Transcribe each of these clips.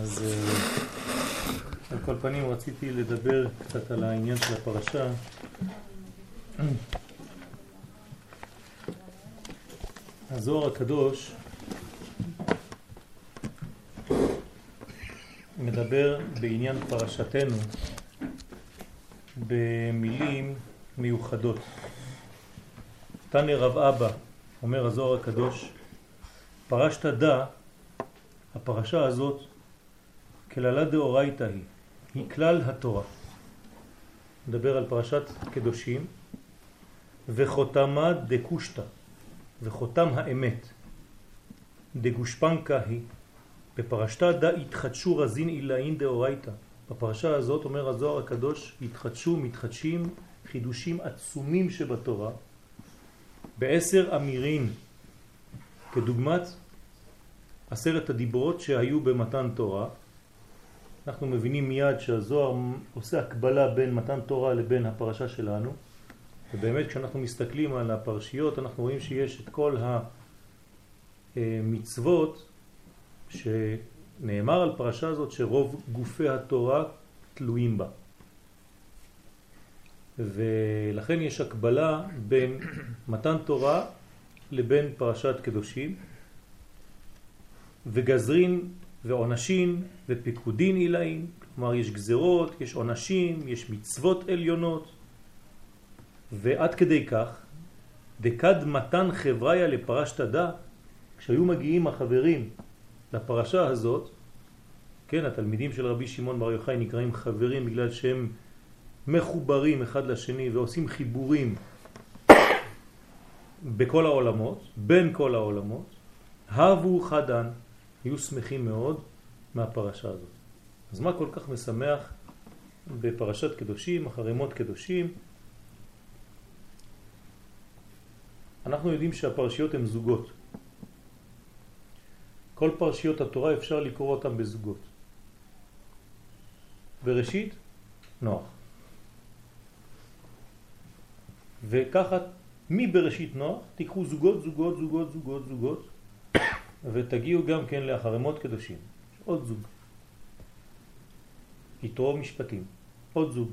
אז אה, על כל פנים רציתי לדבר קצת על העניין של הפרשה. הזוהר הקדוש מדבר בעניין פרשתנו במילים מיוחדות. תנא רב אבא, אומר הזוהר הקדוש, פרשת דא, הפרשה הזאת, כללה דאורייתא היא, היא כלל התורה. מדבר על פרשת קדושים, וחותמה דקושטה, וחותם האמת, דגושפנקה היא, בפרשתה דא התחדשו רזין אילאין דאורייתא. בפרשה הזאת אומר הזוהר הקדוש, התחדשו, מתחדשים, חידושים עצומים שבתורה, בעשר אמירים, כדוגמת עשרת הדיברות שהיו במתן תורה. אנחנו מבינים מיד שהזוהר עושה הקבלה בין מתן תורה לבין הפרשה שלנו, ובאמת כשאנחנו מסתכלים על הפרשיות אנחנו רואים שיש את כל המצוות שנאמר על פרשה הזאת שרוב גופי התורה תלויים בה. ולכן יש הקבלה בין מתן תורה לבין פרשת קדושים וגזרין ועונשין ופיקודין עילאים, כלומר יש גזרות, יש עונשים, יש מצוות עליונות. ועד כדי כך דקד מתן חבריה לפרשת דה כשהיו מגיעים החברים לפרשה הזאת כן, התלמידים של רבי שמעון בר יוחאי נקראים חברים בגלל שהם מחוברים אחד לשני ועושים חיבורים בכל העולמות, בין כל העולמות, הבו חדן, היו שמחים מאוד מהפרשה הזאת. אז מה כל כך משמח בפרשת קדושים, אחרי מות קדושים? אנחנו יודעים שהפרשיות הן זוגות. כל פרשיות התורה אפשר לקרוא אותן בזוגות. בראשית, נוח. וככה מבראשית נוח תיקחו זוגות, זוגות, זוגות, זוגות, זוגות ותגיעו גם כן לאחרי מות קדושים. עוד זוג. יתרו משפטים. עוד זוג.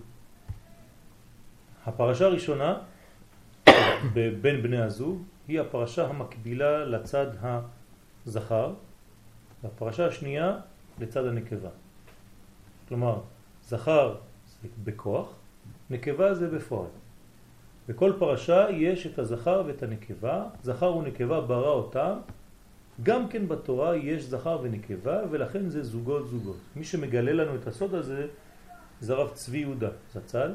הפרשה הראשונה בין בני הזוג היא הפרשה המקבילה לצד הזכר והפרשה השנייה לצד הנקבה. כלומר, זכר זה בכוח, נקבה זה בפועל. בכל פרשה יש את הזכר ואת הנקבה, זכר ונקבה ברא אותם, גם כן בתורה יש זכר ונקבה ולכן זה זוגות זוגות. מי שמגלה לנו את הסוד הזה זה רב צבי יהודה זצ"ל,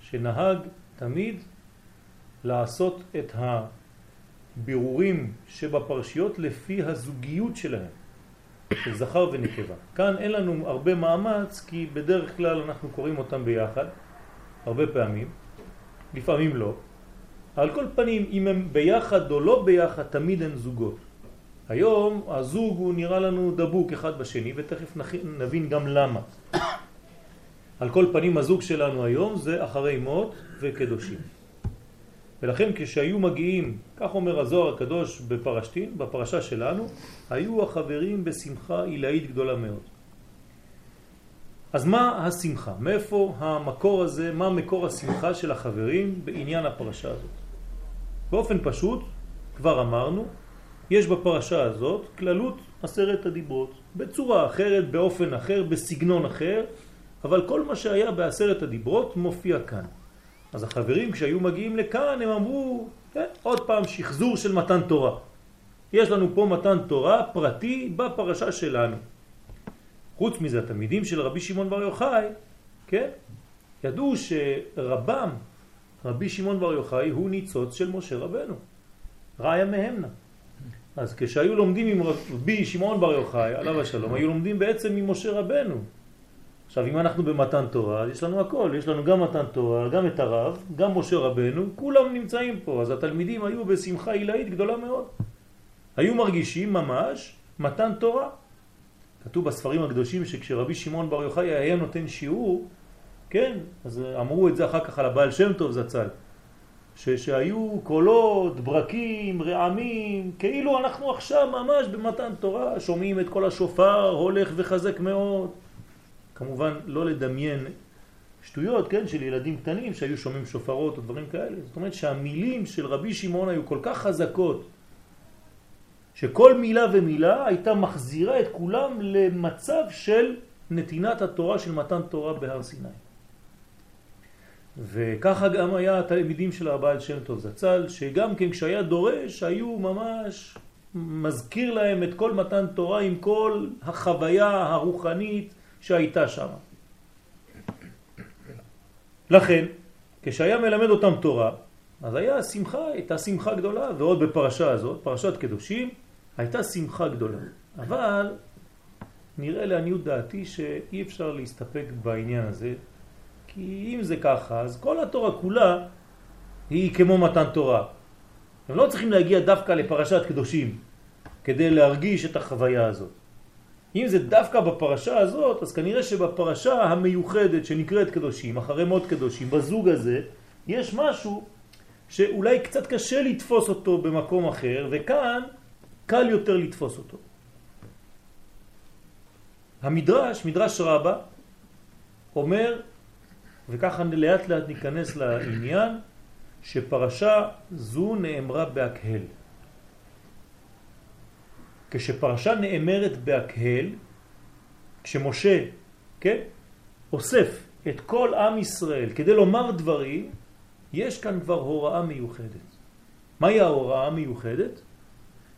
שנהג תמיד לעשות את הבירורים שבפרשיות לפי הזוגיות שלהם. של זכר ונקבה. כאן אין לנו הרבה מאמץ כי בדרך כלל אנחנו קוראים אותם ביחד, הרבה פעמים, לפעמים לא. על כל פנים, אם הם ביחד או לא ביחד, תמיד הם זוגות. היום הזוג הוא נראה לנו דבוק אחד בשני, ותכף נבין גם למה. על כל פנים הזוג שלנו היום זה אחרי מות וקדושים. ולכן כשהיו מגיעים, כך אומר הזוהר הקדוש בפרשתין, בפרשה שלנו, היו החברים בשמחה עילאית גדולה מאוד. אז מה השמחה? מאיפה המקור הזה, מה מקור השמחה של החברים בעניין הפרשה הזאת? באופן פשוט, כבר אמרנו, יש בפרשה הזאת כללות עשרת הדיברות, בצורה אחרת, באופן אחר, בסגנון אחר, אבל כל מה שהיה בעשרת הדיברות מופיע כאן. אז החברים כשהיו מגיעים לכאן הם אמרו, כן, עוד פעם שחזור של מתן תורה. יש לנו פה מתן תורה פרטי בפרשה שלנו. חוץ מזה התלמידים של רבי שמעון בר יוחאי, כן, ידעו שרבם, רבי שמעון בר יוחאי, הוא ניצוץ של משה רבנו. ראיה מהמנה. אז כשהיו לומדים עם רבי שמעון בר יוחאי, עליו השלום, היו לומדים בעצם ממשה רבנו. עכשיו, אם אנחנו במתן תורה, יש לנו הכל, יש לנו גם מתן תורה, גם את הרב, גם משה רבנו, כולם נמצאים פה, אז התלמידים היו בשמחה עילאית גדולה מאוד. היו מרגישים ממש מתן תורה. כתוב בספרים הקדושים שכשרבי שמעון בר יוחאי היה נותן שיעור, כן, אז אמרו את זה אחר כך על הבעל שם טוב זצ"ל. ש, שהיו קולות, ברקים, רעמים, כאילו אנחנו עכשיו ממש במתן תורה, שומעים את כל השופר, הולך וחזק מאוד. כמובן לא לדמיין שטויות, כן, של ילדים קטנים שהיו שומעים שופרות או דברים כאלה. זאת אומרת שהמילים של רבי שמעון היו כל כך חזקות, שכל מילה ומילה הייתה מחזירה את כולם למצב של נתינת התורה של מתן תורה בהר סיני. וככה גם היה התלמידים של הבעל שם טוב זצ"ל, שגם כן כשהיה דורש היו ממש מזכיר להם את כל מתן תורה עם כל החוויה הרוחנית שהייתה שם. לכן, כשהיה מלמד אותם תורה, אז היה שמחה, הייתה שמחה גדולה, ועוד בפרשה הזאת, פרשת קדושים, הייתה שמחה גדולה. אבל נראה לעניות דעתי שאי אפשר להסתפק בעניין הזה, כי אם זה ככה, אז כל התורה כולה היא כמו מתן תורה. הם לא צריכים להגיע דווקא לפרשת קדושים כדי להרגיש את החוויה הזאת. אם זה דווקא בפרשה הזאת, אז כנראה שבפרשה המיוחדת שנקראת קדושים, אחרי מות קדושים, בזוג הזה, יש משהו שאולי קצת קשה לתפוס אותו במקום אחר, וכאן קל יותר לתפוס אותו. המדרש, מדרש רבה, אומר, וככה לאט לאט ניכנס לעניין, שפרשה זו נאמרה בהקהל. כשפרשה נאמרת בהקהל, כשמשה, כן, אוסף את כל עם ישראל כדי לומר דברים, יש כאן כבר הוראה מיוחדת. מהי ההוראה המיוחדת?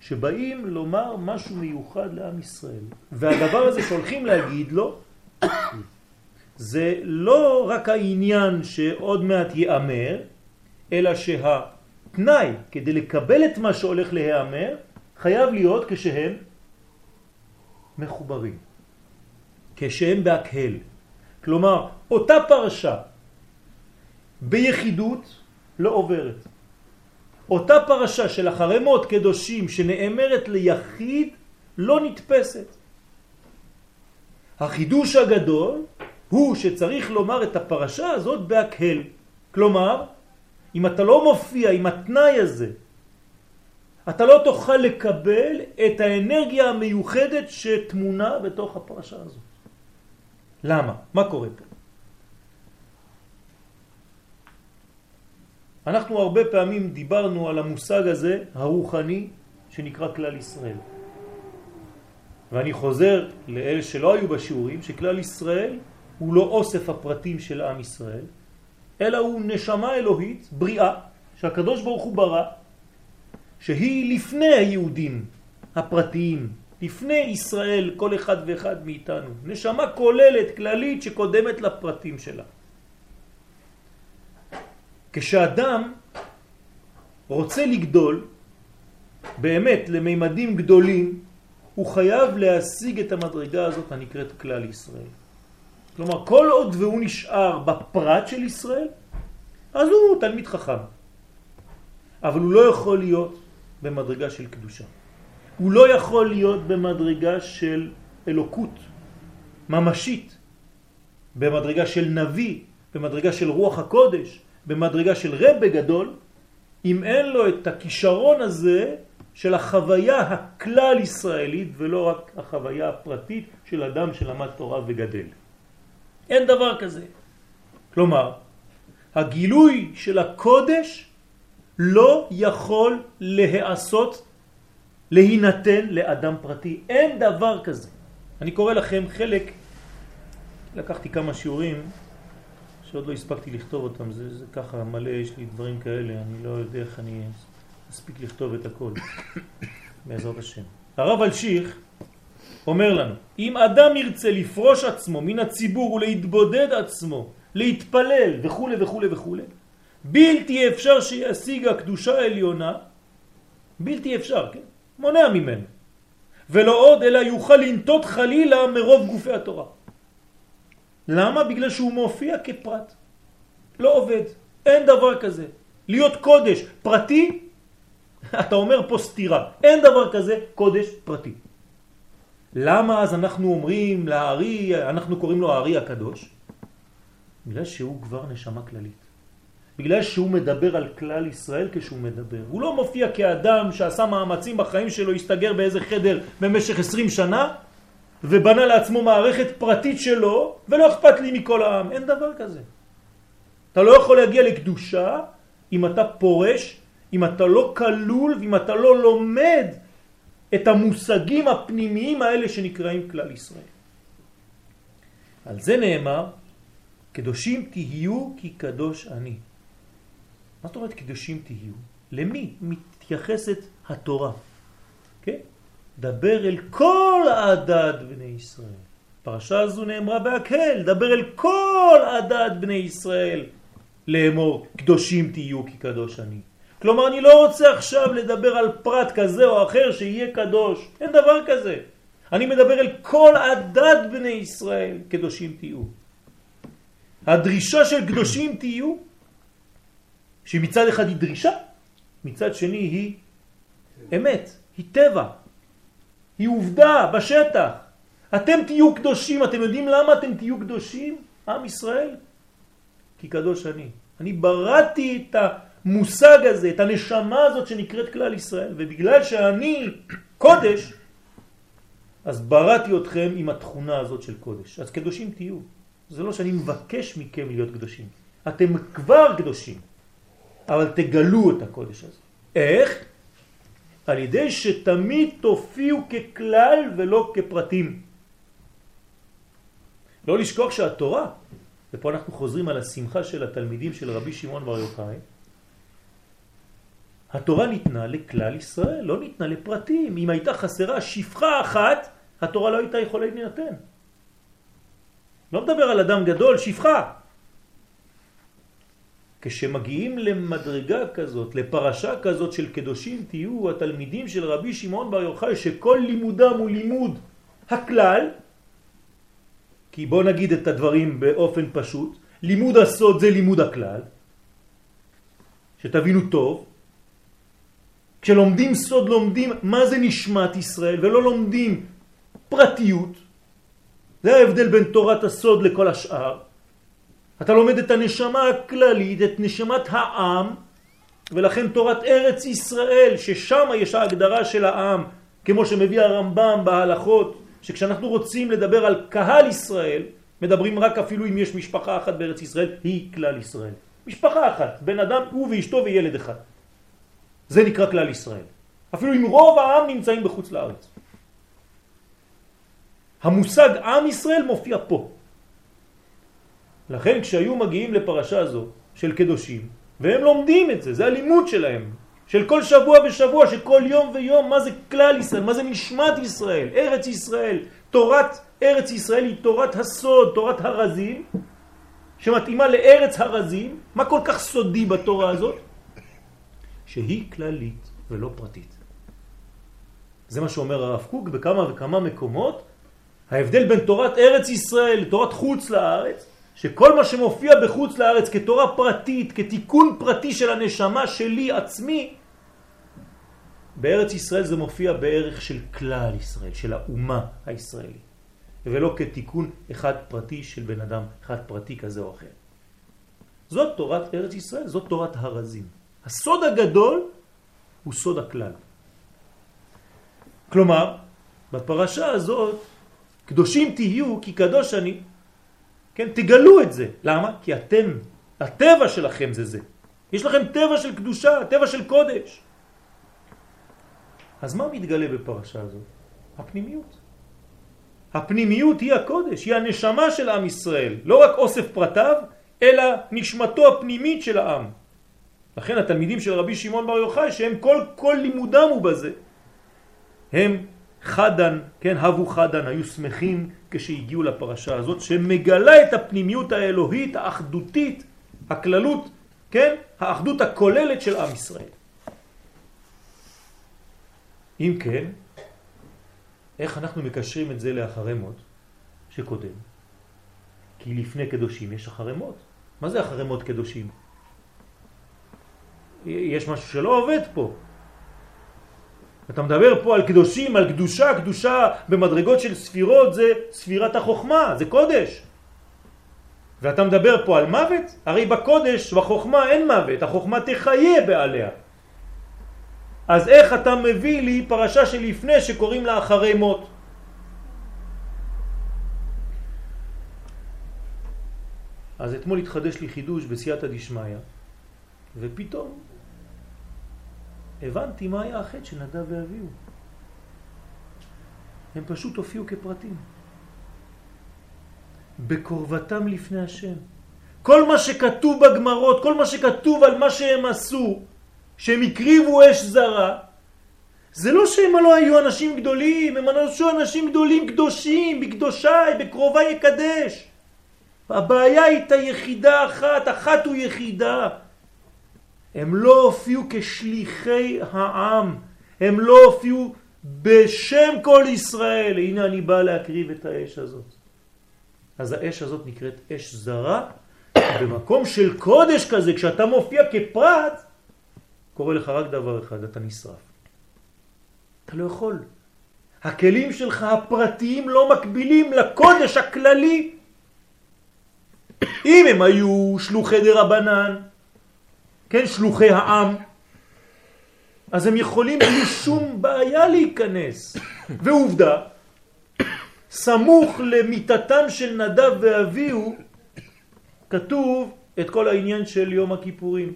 שבאים לומר משהו מיוחד לעם ישראל. והדבר הזה שהולכים להגיד לו, זה לא רק העניין שעוד מעט ייאמר, אלא שהתנאי כדי לקבל את מה שהולך להיאמר, חייב להיות כשהם מחוברים, כשהם בהקהל. כלומר, אותה פרשה ביחידות לא עוברת. אותה פרשה של אחרי מות קדושים שנאמרת ליחיד לא נתפסת. החידוש הגדול הוא שצריך לומר את הפרשה הזאת בהקהל. כלומר, אם אתה לא מופיע עם התנאי הזה אתה לא תוכל לקבל את האנרגיה המיוחדת שתמונה בתוך הפרשה הזאת. למה? מה קורה פה? אנחנו הרבה פעמים דיברנו על המושג הזה, הרוחני, שנקרא כלל ישראל. ואני חוזר לאלה שלא היו בשיעורים, שכלל ישראל הוא לא אוסף הפרטים של עם ישראל, אלא הוא נשמה אלוהית, בריאה, שהקדוש ברוך הוא ברא, שהיא לפני היהודים הפרטיים, לפני ישראל, כל אחד ואחד מאיתנו. נשמה כוללת, כללית, שקודמת לפרטים שלה. כשאדם רוצה לגדול, באמת למימדים גדולים, הוא חייב להשיג את המדרגה הזאת הנקראת כלל ישראל. כלומר, כל עוד והוא נשאר בפרט של ישראל, אז הוא תלמיד חכם. אבל הוא לא יכול להיות במדרגה של קדושה. הוא לא יכול להיות במדרגה של אלוקות ממשית, במדרגה של נביא, במדרגה של רוח הקודש, במדרגה של רב גדול, אם אין לו את הכישרון הזה של החוויה הכלל ישראלית ולא רק החוויה הפרטית של אדם שלמד תורה וגדל. אין דבר כזה. כלומר, הגילוי של הקודש לא יכול להיעשות, להינתן לאדם פרטי. אין דבר כזה. אני קורא לכם חלק, לקחתי כמה שיעורים שעוד לא הספקתי לכתוב אותם, זה, זה ככה מלא, יש לי דברים כאלה, אני לא יודע איך אני אספיק לכתוב את הכל, בעזרת השם. הרב אלשיך אומר לנו, אם אדם ירצה לפרוש עצמו מן הציבור ולהתבודד עצמו, להתפלל וכו' וכו' וכו', בלתי אפשר שישיג הקדושה העליונה, בלתי אפשר, כן? מונע ממנו. ולא עוד, אלא יוכל לנטות חלילה מרוב גופי התורה. למה? בגלל שהוא מופיע כפרט. לא עובד. אין דבר כזה. להיות קודש פרטי, אתה אומר פה סתירה. אין דבר כזה קודש פרטי. למה אז אנחנו אומרים לארי, אנחנו קוראים לו הארי הקדוש? בגלל שהוא כבר נשמה כללית. בגלל שהוא מדבר על כלל ישראל כשהוא מדבר. הוא לא מופיע כאדם שעשה מאמצים בחיים שלו, הסתגר באיזה חדר במשך 20 שנה, ובנה לעצמו מערכת פרטית שלו, ולא אכפת לי מכל העם. אין דבר כזה. אתה לא יכול להגיע לקדושה אם אתה פורש, אם אתה לא כלול ואם אתה לא לומד את המושגים הפנימיים האלה שנקראים כלל ישראל. על זה נאמר, קדושים תהיו כי קדוש אני. מה זאת אומרת קדושים תהיו? למי מתייחסת התורה? כן? דבר אל כל עדת בני ישראל. פרשה הזו נאמרה בהקהל, דבר אל כל עדת בני ישראל לאמור קדושים תהיו כי קדוש אני. כלומר אני לא רוצה עכשיו לדבר על פרט כזה או אחר שיהיה קדוש, אין דבר כזה. אני מדבר אל כל עדת בני ישראל קדושים תהיו. הדרישה של קדושים תהיו, שמצד אחד היא דרישה, מצד שני היא אמת, היא טבע, היא עובדה בשטח. אתם תהיו קדושים, אתם יודעים למה אתם תהיו קדושים, עם ישראל? כי קדוש אני. אני בראתי את המושג הזה, את הנשמה הזאת שנקראת כלל ישראל, ובגלל שאני קודש, אז בראתי אתכם עם התכונה הזאת של קודש. אז קדושים תהיו. זה לא שאני מבקש מכם להיות קדושים. אתם כבר קדושים, אבל תגלו את הקודש הזה. איך? על ידי שתמיד תופיעו ככלל ולא כפרטים. לא לשכוח שהתורה, ופה אנחנו חוזרים על השמחה של התלמידים של רבי שמעון בר יוחאי, התורה ניתנה לכלל ישראל, לא ניתנה לפרטים. אם הייתה חסרה שפחה אחת, התורה לא הייתה יכולה להינתן. לא מדבר על אדם גדול, שפחה. כשמגיעים למדרגה כזאת, לפרשה כזאת של קדושים, תהיו התלמידים של רבי שמעון בר יוחאי, שכל לימודם הוא לימוד הכלל, כי בוא נגיד את הדברים באופן פשוט, לימוד הסוד זה לימוד הכלל, שתבינו טוב, כשלומדים סוד לומדים מה זה נשמת ישראל ולא לומדים פרטיות, זה ההבדל בין תורת הסוד לכל השאר. אתה לומד את הנשמה הכללית, את נשמת העם, ולכן תורת ארץ ישראל, ששם יש ההגדרה של העם, כמו שמביא הרמב"ם בהלכות, שכשאנחנו רוצים לדבר על קהל ישראל, מדברים רק אפילו אם יש משפחה אחת בארץ ישראל, היא כלל ישראל. משפחה אחת, בן אדם, הוא ואשתו וילד אחד. זה נקרא כלל ישראל. אפילו אם רוב העם נמצאים בחוץ לארץ. המושג עם ישראל מופיע פה. לכן כשהיו מגיעים לפרשה הזו של קדושים, והם לומדים את זה, זה הלימוד שלהם, של כל שבוע ושבוע, שכל יום ויום, מה זה כלל ישראל, מה זה נשמת ישראל, ארץ ישראל, תורת ארץ ישראל היא תורת הסוד, תורת הרזים, שמתאימה לארץ הרזים, מה כל כך סודי בתורה הזאת? שהיא כללית ולא פרטית. זה מה שאומר הרב קוק בכמה וכמה מקומות, ההבדל בין תורת ארץ ישראל לתורת חוץ לארץ, שכל מה שמופיע בחוץ לארץ כתורה פרטית, כתיקון פרטי של הנשמה שלי עצמי, בארץ ישראל זה מופיע בערך של כלל ישראל, של האומה הישראלית, ולא כתיקון אחד פרטי של בן אדם, אחד פרטי כזה או אחר. זאת תורת ארץ ישראל, זאת תורת הרזים. הסוד הגדול הוא סוד הכלל. כלומר, בפרשה הזאת קדושים תהיו כי קדוש אני. כן, תגלו את זה. למה? כי אתם, הטבע שלכם זה זה. יש לכם טבע של קדושה, טבע של קודש. אז מה מתגלה בפרשה הזאת? הפנימיות. הפנימיות היא הקודש, היא הנשמה של עם ישראל, לא רק אוסף פרטיו, אלא נשמתו הפנימית של העם. לכן התלמידים של רבי שמעון בר יוחאי, שהם כל, כל לימודם הוא בזה, הם חדן, כן, הבו חדן, היו שמחים כשהגיעו לפרשה הזאת, שמגלה את הפנימיות האלוהית, האחדותית, הכללות, כן, האחדות הכוללת של עם ישראל. אם כן, איך אנחנו מקשרים את זה לאחרי מות שקודם? כי לפני קדושים יש אחרי מות. מה זה אחרי מות קדושים? יש משהו שלא עובד פה. אתה מדבר פה על קדושים, על קדושה, קדושה במדרגות של ספירות זה ספירת החוכמה, זה קודש. ואתה מדבר פה על מוות? הרי בקודש, בחוכמה אין מוות, החוכמה תחיה בעליה. אז איך אתה מביא לי פרשה שלפני שקוראים לה אחרי מות? אז אתמול התחדש לי חידוש בסייעתא דשמיא, ופתאום הבנתי מה היה החטא של נדב ואביהו. הם פשוט הופיעו כפרטים. בקרבתם לפני השם. כל מה שכתוב בגמרות, כל מה שכתוב על מה שהם עשו, שהם הקריבו אש זרה, זה לא שהם לא היו אנשים גדולים, הם אנשו אנשים גדולים קדושים, בקדושי, בקרובי יקדש. הבעיה הייתה יחידה אחת, אחת הוא יחידה. הם לא הופיעו כשליחי העם, הם לא הופיעו בשם כל ישראל. הנה אני בא להקריב את האש הזאת. אז האש הזאת נקראת אש זרה. במקום של קודש כזה, כשאתה מופיע כפרט, קורה לך רק דבר אחד, אתה נשרף. אתה לא יכול. הכלים שלך הפרטיים לא מקבילים לקודש הכללי. אם הם היו שלוחי דרבנן, כן, שלוחי העם, אז הם יכולים בלי שום בעיה להיכנס. ועובדה, סמוך למיטתם של נדב ואביהו, כתוב את כל העניין של יום הכיפורים.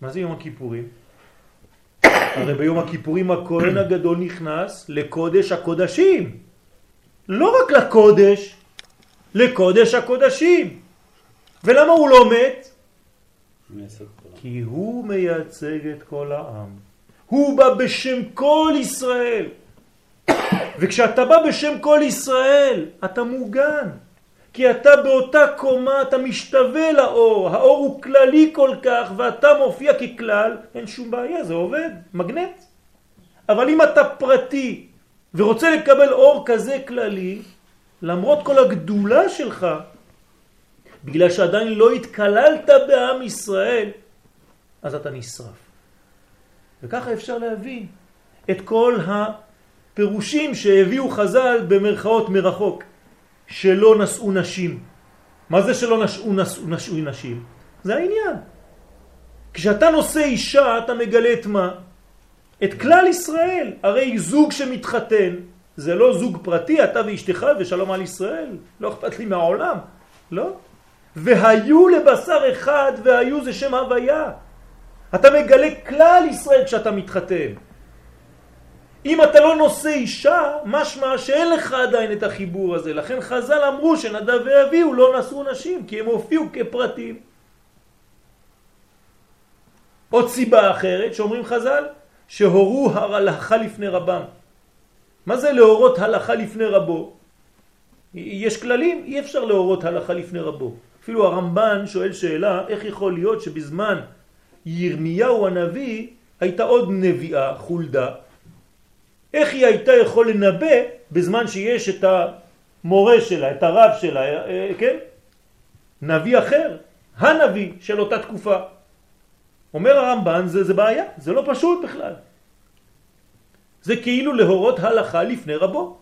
מה זה יום הכיפורים? הרי ביום הכיפורים הכהן הגדול נכנס לקודש הקודשים. לא רק לקודש, לקודש הקודשים. ולמה הוא לא מת? כי הוא מייצג את כל העם. הוא בא בשם כל ישראל. וכשאתה בא בשם כל ישראל, אתה מוגן. כי אתה באותה קומה, אתה משתווה לאור, האור הוא כללי כל כך ואתה מופיע ככלל, אין שום בעיה, זה עובד, מגנט. אבל אם אתה פרטי ורוצה לקבל אור כזה כללי, למרות כל הגדולה שלך, בגלל שעדיין לא התקללת בעם ישראל, אז אתה נשרף. וככה אפשר להבין את כל הפירושים שהביאו חז"ל במרכאות מרחוק. שלא נשאו נשים. מה זה שלא נשאו, נשאו, נשאו נשים? זה העניין. כשאתה נושא אישה אתה מגלה את מה? את כלל ישראל. הרי זוג שמתחתן זה לא זוג פרטי, אתה ואשתך ושלום על ישראל. לא אכפת לי מהעולם. לא? והיו לבשר אחד והיו זה שם הוויה. אתה מגלה כלל ישראל כשאתה מתחתן. אם אתה לא נושא אישה, משמע שאין לך עדיין את החיבור הזה. לכן חז"ל אמרו שנדב ואביהו לא נשאו נשים, כי הם הופיעו כפרטים. עוד סיבה אחרת שאומרים חז"ל, שהורו הלכה לפני רבם. מה זה להורות הלכה לפני רבו? יש כללים, אי אפשר להורות הלכה לפני רבו. אפילו הרמב"ן שואל שאלה, איך יכול להיות שבזמן ירמיהו הנביא הייתה עוד נביאה, חולדה, איך היא הייתה יכול לנבא בזמן שיש את המורה שלה, את הרב שלה, אה, אה, כן? נביא אחר, הנביא של אותה תקופה. אומר הרמב"ן, זה, זה בעיה, זה לא פשוט בכלל. זה כאילו להורות הלכה לפני רבו.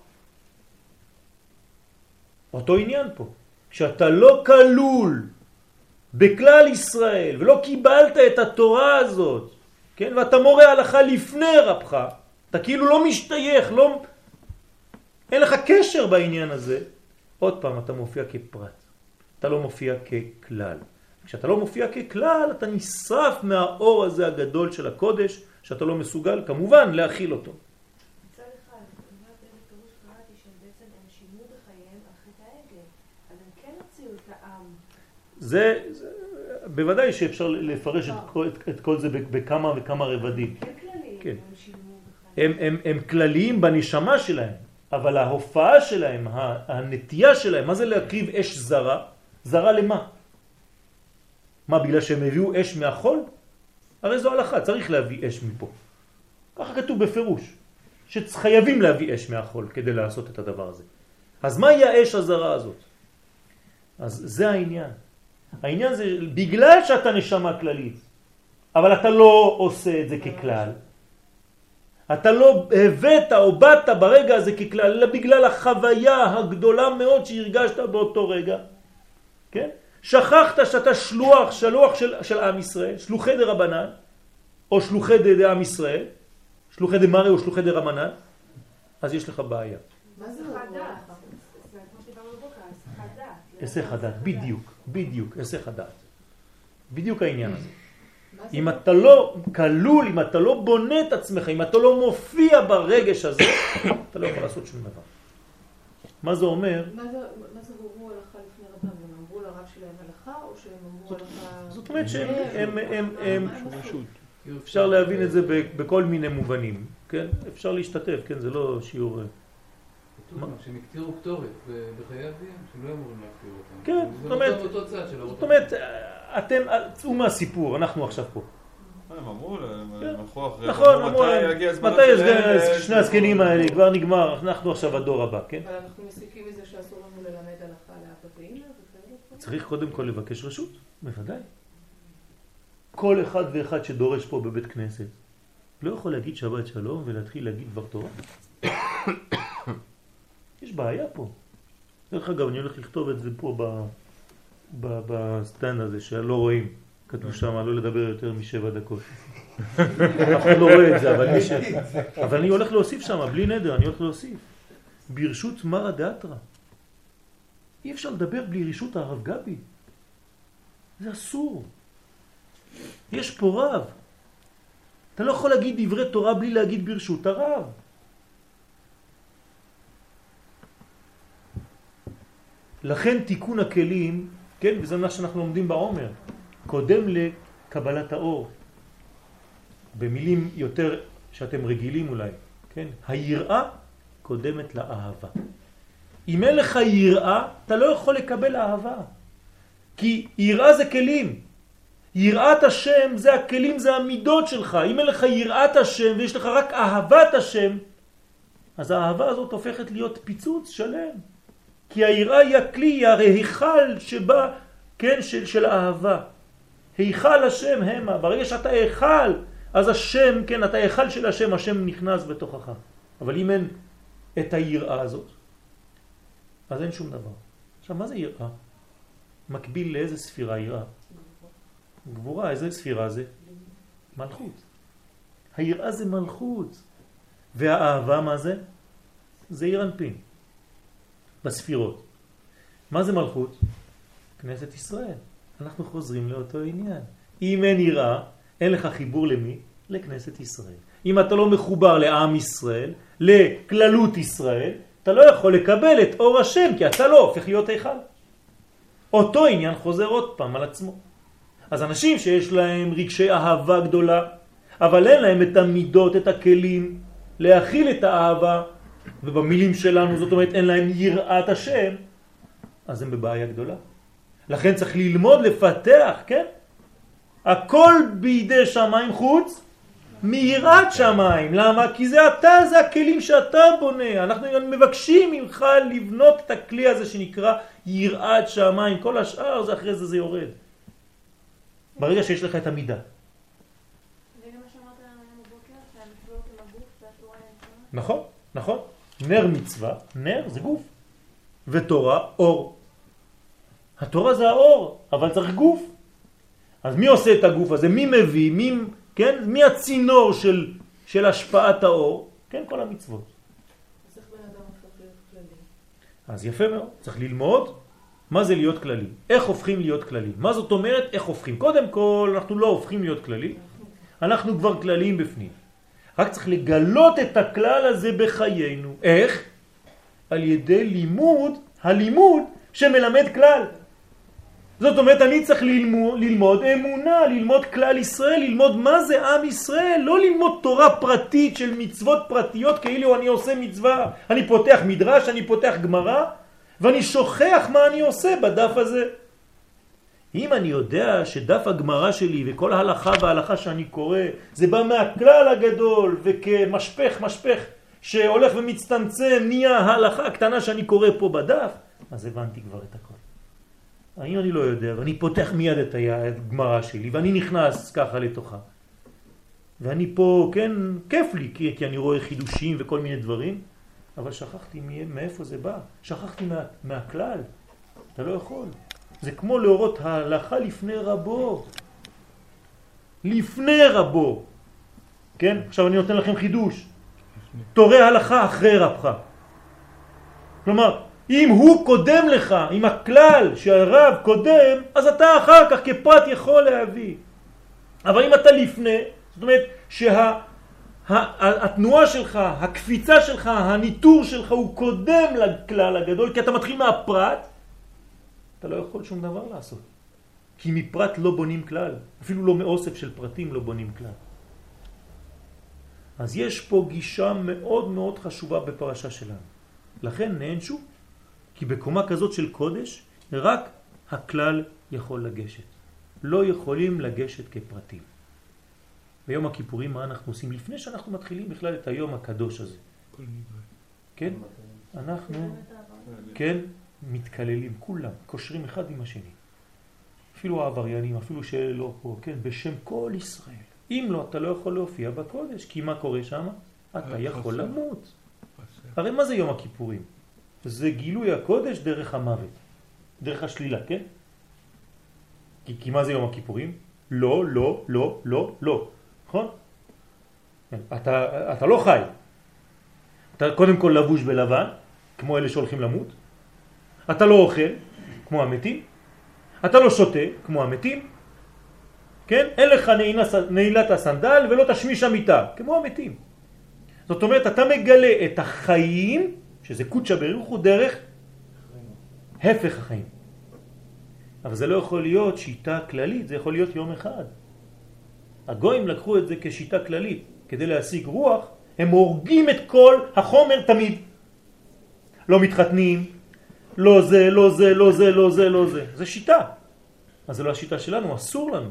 אותו עניין פה. כשאתה לא כלול בכלל ישראל ולא קיבלת את התורה הזאת, כן, ואתה מורה הלכה לפני רבך, אתה כאילו לא משתייך, לא... אין לך קשר בעניין הזה. עוד פעם, אתה מופיע כפרט. אתה לא מופיע ככלל. כשאתה לא מופיע ככלל, אתה נשרף מהאור הזה הגדול של הקודש, שאתה לא מסוגל כמובן להכיל אותו. זה, זה בוודאי שאפשר לפרש את כל, את, את כל זה בכמה וכמה רבדים. כן. כן. הם, הם, הם כלליים בנשמה שלהם, אבל ההופעה שלהם, הנטייה שלהם, מה זה להקריב אש זרה? זרה למה? מה, בגלל שהם הביאו אש מהחול? הרי זו הלכה, צריך להביא אש מפה. ככה כתוב בפירוש, שחייבים להביא אש מהחול כדי לעשות את הדבר הזה. אז מהי האש הזרה הזאת? אז זה העניין. העניין זה בגלל שאתה נשמה כללית, אבל אתה לא עושה את זה ככלל, אתה לא הבאת או באת ברגע הזה ככלל, אלא בגלל החוויה הגדולה מאוד שהרגשת באותו רגע. כן? שכחת שאתה שלוח, שלוח של, של עם ישראל, שלוחי דה רבנן, או שלוחי דה עם ישראל, שלוחי דה מרי או שלוחי דה רבנן, אז יש לך בעיה. מה זה חדש? היסח הדעת, בדיוק, בדיוק, היסח הדעת. בדיוק העניין הזה. אם אתה לא כלול, אם אתה לא בונה את עצמך, אם אתה לא מופיע ברגש הזה, אתה לא יכול לעשות שום דבר. מה זה אומר? מה זה הורו הלכה לפני רבם? הם אמרו לרב שלהם הלכה, או שהם אמרו הלכה... זאת אומרת שהם... אפשר להבין את זה בכל מיני מובנים, כן? אפשר להשתתף, כן? זה לא שיעור... שהם הקטירו קטורת בחיי אביהם, שהם לא אמורים להקטיר אותם. כן, זאת אומרת, זאת אומרת, אתם, צאו מהסיפור, אנחנו עכשיו פה. הם אמרו להם, הם הלכו אחרי, נכון, אמרו להם, מתי יש שני הזקנים האלה, כבר נגמר, אנחנו עכשיו הדור הבא, כן? אבל אנחנו מסיקים מזה שאסור לנו ללמד הלכה לאבא צריך קודם כל לבקש רשות, בוודאי. כל אחד ואחד שדורש פה בבית כנסת לא יכול להגיד שבת שלום ולהתחיל להגיד דבר תורה. יש בעיה פה. דרך אגב, אני הולך לכתוב את זה פה בסטנד הזה שלא רואים. כתוב שם לא לדבר יותר משבע דקות. אף אחד לא רואה את זה, אבל, ש... אבל אני הולך להוסיף שם, בלי נדר, אני הולך להוסיף. ברשות מרא דאתרא. אי אפשר לדבר בלי רשות הרב גבי. זה אסור. יש פה רב. אתה לא יכול להגיד דברי תורה בלי להגיד ברשות הרב. לכן תיקון הכלים, כן, וזה מה שאנחנו לומדים בעומר, קודם לקבלת האור. במילים יותר שאתם רגילים אולי, כן? היראה קודמת לאהבה. אם אין לך יראה, אתה לא יכול לקבל אהבה. כי יראה זה כלים. יראת השם זה הכלים, זה המידות שלך. אם אין לך יראת השם ויש לך רק אהבת השם, אז האהבה הזאת הופכת להיות פיצוץ שלם. כי היראה היא הכלי, היא ההיכל שבה, כן, של, של אהבה. היכל השם המה. ברגע שאתה היכל, אז השם, כן, אתה היכל של השם, השם נכנס בתוכך. אבל אם אין את היראה הזאת, אז אין שום דבר. עכשיו, מה זה יראה? מקביל לאיזה ספירה יראה? גבורה, איזה ספירה זה? מלכות. היראה זה מלכות. והאהבה מה זה? זה ירנפין. בספירות. מה זה מלכות? כנסת ישראל. אנחנו חוזרים לאותו עניין. אם אין יראה, אין לך חיבור למי? לכנסת ישראל. אם אתה לא מחובר לעם ישראל, לכללות ישראל, אתה לא יכול לקבל את אור השם, כי אתה לא הופך להיות היכל. אותו עניין חוזר עוד פעם על עצמו. אז אנשים שיש להם רגשי אהבה גדולה, אבל אין להם את המידות, את הכלים, להכיל את האהבה, ובמילים שלנו זאת אומרת אין להם יראת השם, אז הם בבעיה גדולה. לכן צריך ללמוד, לפתח, כן? הכל בידי שמיים חוץ מיראת שמיים. למה? כי זה אתה, זה הכלים שאתה בונה. אנחנו מבקשים ממך לבנות את הכלי הזה שנקרא יראת שמיים. כל השאר זה אחרי זה זה יורד. ברגע שיש לך את המידה. נכון, נכון. נר מצווה, נר זה גוף, ותורה אור. התורה זה האור, אבל צריך גוף. אז מי עושה את הגוף הזה? מי מביא? מי, כן? מי הצינור של, של השפעת האור? כן, כל המצוות. אז יפה מאוד, צריך ללמוד מה זה להיות כללי, איך הופכים להיות כללי. מה זאת אומרת איך הופכים? קודם כל, אנחנו לא הופכים להיות כללי, אנחנו כבר כלליים בפנים. רק צריך לגלות את הכלל הזה בחיינו. איך? על ידי לימוד, הלימוד שמלמד כלל. זאת אומרת, אני צריך ללמוד, ללמוד אמונה, ללמוד כלל ישראל, ללמוד מה זה עם ישראל, לא ללמוד תורה פרטית של מצוות פרטיות כאילו אני עושה מצווה. אני פותח מדרש, אני פותח גמרא, ואני שוכח מה אני עושה בדף הזה. אם אני יודע שדף הגמרא שלי וכל ההלכה וההלכה שאני קורא זה בא מהכלל הגדול וכמשפך משפך שהולך ומצטמצם נהיה ההלכה הקטנה שאני קורא פה בדף אז הבנתי כבר את הכל. האם אני לא יודע? ואני פותח מיד את הגמרא שלי ואני נכנס ככה לתוכה. ואני פה כן כיף לי כי, אני רואה חידושים וכל מיני דברים אבל שכחתי מאיפה זה בא? שכחתי מה, מהכלל. אתה לא יכול זה כמו להורות ההלכה לפני רבו. לפני רבו. כן? עכשיו אני נותן לכם חידוש. תורה הלכה אחרי רבך. כלומר, אם הוא קודם לך, אם הכלל שהרב קודם, אז אתה אחר כך כפרט יכול להביא. אבל אם אתה לפני, זאת אומרת שהתנועה שה, שלך, הקפיצה שלך, הניטור שלך הוא קודם לכלל הגדול, כי אתה מתחיל מהפרט, אתה לא יכול שום דבר לעשות. כי מפרט לא בונים כלל, אפילו לא מאוסף של פרטים לא בונים כלל. אז יש פה גישה מאוד מאוד חשובה בפרשה שלנו. לכן נענשו, כי בקומה כזאת של קודש רק הכלל יכול לגשת. לא יכולים לגשת כפרטים. ביום הכיפורים מה אנחנו עושים? לפני שאנחנו מתחילים בכלל את היום הקדוש הזה. כן? אנחנו, כן, מתקללים, כולם, קושרים אחד עם השני. אפילו העבריינים, אפילו שלא פה, כן, בשם כל ישראל. אם לא, אתה לא יכול להופיע בקודש, כי מה קורה שם? אתה יכול למות. הרי מה זה יום הכיפורים? זה גילוי הקודש דרך המוות, דרך השלילה, כן? כי, כי מה זה יום הכיפורים? לא, לא, לא, לא, לא, נכון? כן, אתה, אתה לא חי. אתה קודם כל לבוש בלבן, כמו אלה שהולכים למות. אתה לא אוכל, כמו המתים. אתה לא שותה, כמו המתים. כן? אין לך נעילת הסנדל ולא תשמיש המיטה, כמו המתים. זאת אומרת, אתה מגלה את החיים, שזה קודשא בריך הוא דרך הפך החיים. אבל זה לא יכול להיות שיטה כללית, זה יכול להיות יום אחד. הגויים לקחו את זה כשיטה כללית. כדי להשיג רוח, הם הורגים את כל החומר תמיד. לא מתחתנים, לא זה, לא זה, לא זה, לא זה, לא זה. זה שיטה. אז זה לא השיטה שלנו, אסור לנו.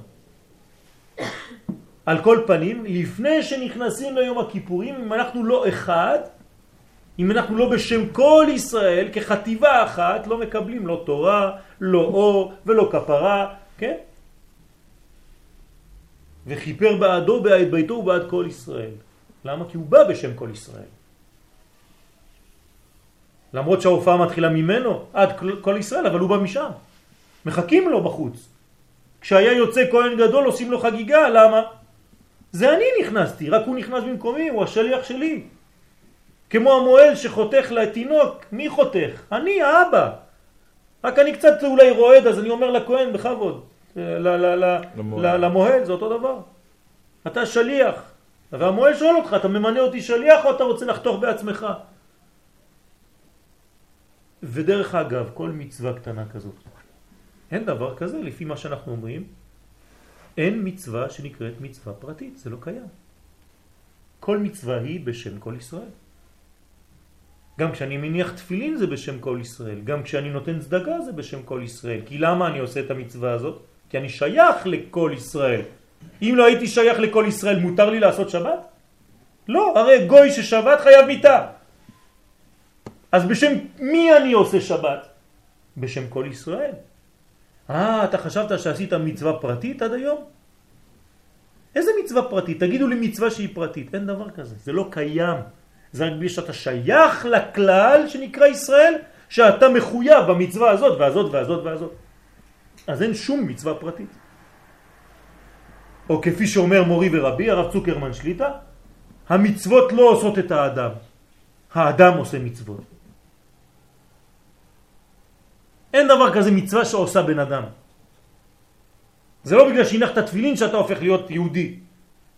על כל פנים, לפני שנכנסים ליום הכיפורים, אם אנחנו לא אחד, אם אנחנו לא בשם כל ישראל, כחטיבה אחת, לא מקבלים לא תורה, לא אור ולא כפרה, כן? וכיפר בעדו בעד ביתו ובעד כל ישראל. למה? כי הוא בא בשם כל ישראל. למרות שההופעה מתחילה ממנו עד כל ישראל, אבל הוא בא משם. מחכים לו בחוץ. כשהיה יוצא כהן גדול עושים לו חגיגה, למה? זה אני נכנסתי, רק הוא נכנס במקומי, הוא השליח שלי. כמו המועל שחותך לתינוק, מי חותך? אני, האבא. רק אני קצת אולי רועד, אז אני אומר לכהן בכבוד. למועל, זה אותו דבר. אתה שליח, והמועל שואל אותך, אתה ממנה אותי שליח או אתה רוצה לחתוך בעצמך? ודרך אגב, כל מצווה קטנה כזאת, אין דבר כזה, לפי מה שאנחנו אומרים, אין מצווה שנקראת מצווה פרטית, זה לא קיים. כל מצווה היא בשם כל ישראל. גם כשאני מניח תפילין זה בשם כל ישראל, גם כשאני נותן צדקה זה בשם כל ישראל. כי למה אני עושה את המצווה הזאת? כי אני שייך לכל ישראל. אם לא הייתי שייך לכל ישראל, מותר לי לעשות שבת? לא, הרי גוי ששבת חייב מיטה. אז בשם מי אני עושה שבת? בשם כל ישראל. אה, אתה חשבת שעשית מצווה פרטית עד היום? איזה מצווה פרטית? תגידו לי מצווה שהיא פרטית. אין דבר כזה, זה לא קיים. זה רק בלי שאתה שייך לכלל שנקרא ישראל, שאתה מחויב במצווה הזאת והזאת והזאת והזאת. אז אין שום מצווה פרטית. או כפי שאומר מורי ורבי, הרב צוקרמן שליטה, המצוות לא עושות את האדם, האדם עושה מצוות. אין דבר כזה מצווה שעושה בן אדם. זה לא בגלל שהנחת תפילין שאתה הופך להיות יהודי.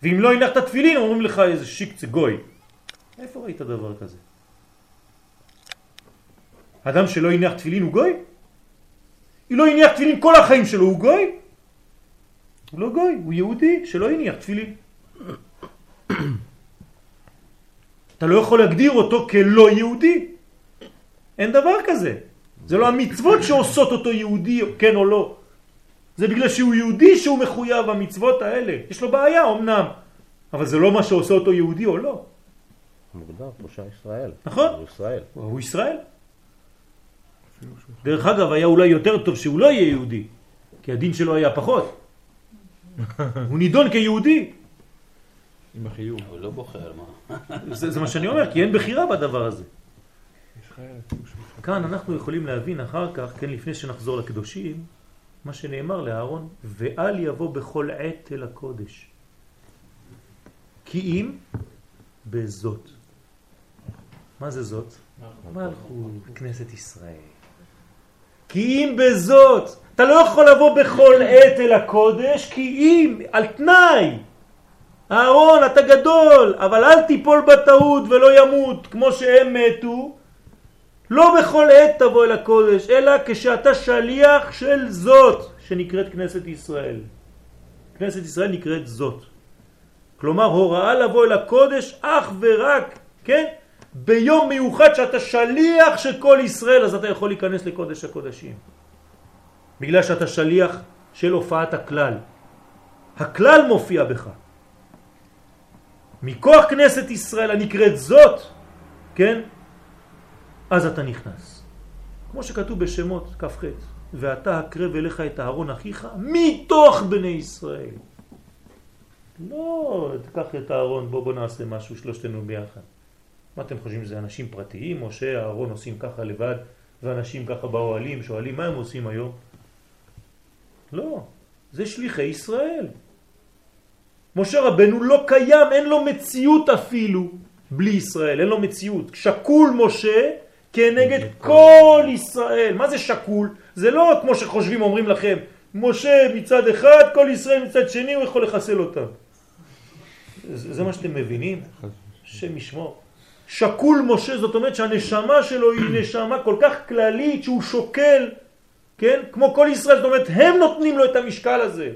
ואם לא הנחת תפילין אומרים לך איזה שיקצה גוי. איפה ראית דבר כזה? אדם שלא הניח תפילין הוא גוי? היא לא הניח תפילין כל החיים שלו, הוא גוי? הוא לא גוי, הוא יהודי שלא הניח תפילין. אתה לא יכול להגדיר אותו כלא יהודי. אין דבר כזה. זה לא המצוות שעושות אותו יהודי, כן או לא. זה בגלל שהוא יהודי שהוא מחויב המצוות האלה. יש לו בעיה אמנם, אבל זה לא מה שעושה אותו יהודי או לא. מוגדר תושב ישראל. נכון. הוא ישראל. הוא ישראל. דרך אגב, היה אולי יותר טוב שהוא לא יהיה יהודי, כי הדין שלו היה פחות. הוא נידון כיהודי. עם החיוב. הוא לא בוחר, מה? זה, זה מה שאני אומר, כי אין בחירה בדבר הזה. כאן אנחנו יכולים להבין אחר כך, כן, לפני שנחזור לקדושים, מה שנאמר לאהרון, ואל יבוא בכל עת אל הקודש. כי אם בזאת. מה זה זאת? מלכות, כנסת ישראל. כי אם בזאת, אתה לא יכול לבוא בכל עת אל הקודש, כי אם, על תנאי. אהרון, אתה גדול, אבל אל תיפול בטעות ולא ימות כמו שהם מתו. לא בכל עת תבוא אל הקודש, אלא כשאתה שליח של זאת, שנקראת כנסת ישראל. כנסת ישראל נקראת זאת. כלומר, הוראה לבוא אל הקודש אך ורק, כן? ביום מיוחד שאתה שליח של כל ישראל, אז אתה יכול להיכנס לקודש הקודשים. בגלל שאתה שליח של הופעת הכלל. הכלל מופיע בך. מכוח כנסת ישראל הנקראת זאת, כן? אז אתה נכנס. כמו שכתוב בשמות כ"ח, ואתה הקרב אליך את אהרון אחיך מתוך בני ישראל. לא, תקח את אהרון, בוא בוא נעשה משהו שלושתנו ביחד. מה אתם חושבים, זה אנשים פרטיים? משה, אהרון עושים ככה לבד, ואנשים ככה באוהלים שואלים מה הם עושים היום? לא, זה שליחי ישראל. משה רבנו לא קיים, אין לו מציאות אפילו בלי ישראל, אין לו מציאות. שקול משה כנגד כל ישראל. מה זה שקול? זה לא כמו שחושבים אומרים לכם, משה מצד אחד, כל ישראל מצד שני, הוא יכול לחסל אותם. זה, זה מה שאתם מבינים? השם ישמור. שקול משה, זאת אומרת שהנשמה שלו היא נשמה כל כך כללית שהוא שוקל, כן? כמו כל ישראל, זאת אומרת הם נותנים לו את המשקל הזה.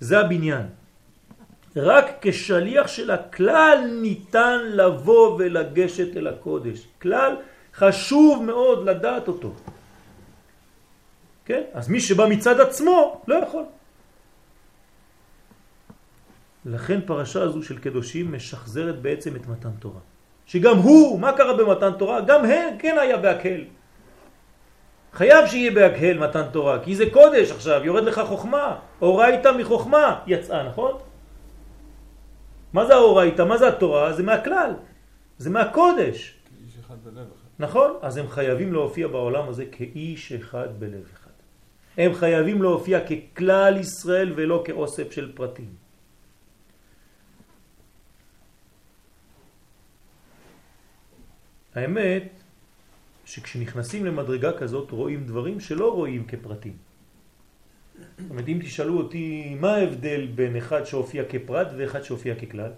זה הבניין. רק כשליח של הכלל ניתן לבוא ולגשת אל הקודש. כלל חשוב מאוד לדעת אותו. כן? אז מי שבא מצד עצמו לא יכול. לכן פרשה הזו של קדושים משחזרת בעצם את מתן תורה. שגם הוא, מה קרה במתן תורה? גם הם כן היה בהקהל. חייב שיהיה בהקהל מתן תורה, כי זה קודש עכשיו, יורד לך חוכמה. אורייתא מחוכמה יצאה, נכון? מה זה האורייתא? מה זה התורה? זה מהכלל, זה מהקודש. איש אחד בלב אחד. נכון? אז הם חייבים להופיע בעולם הזה כאיש אחד בלב אחד. הם חייבים להופיע ככלל ישראל ולא כאוסף של פרטים. האמת שכשנכנסים למדרגה כזאת רואים דברים שלא רואים כפרטים. זאת אומרת, אם תשאלו אותי מה ההבדל בין אחד שהופיע כפרט ואחד שהופיע ככלל,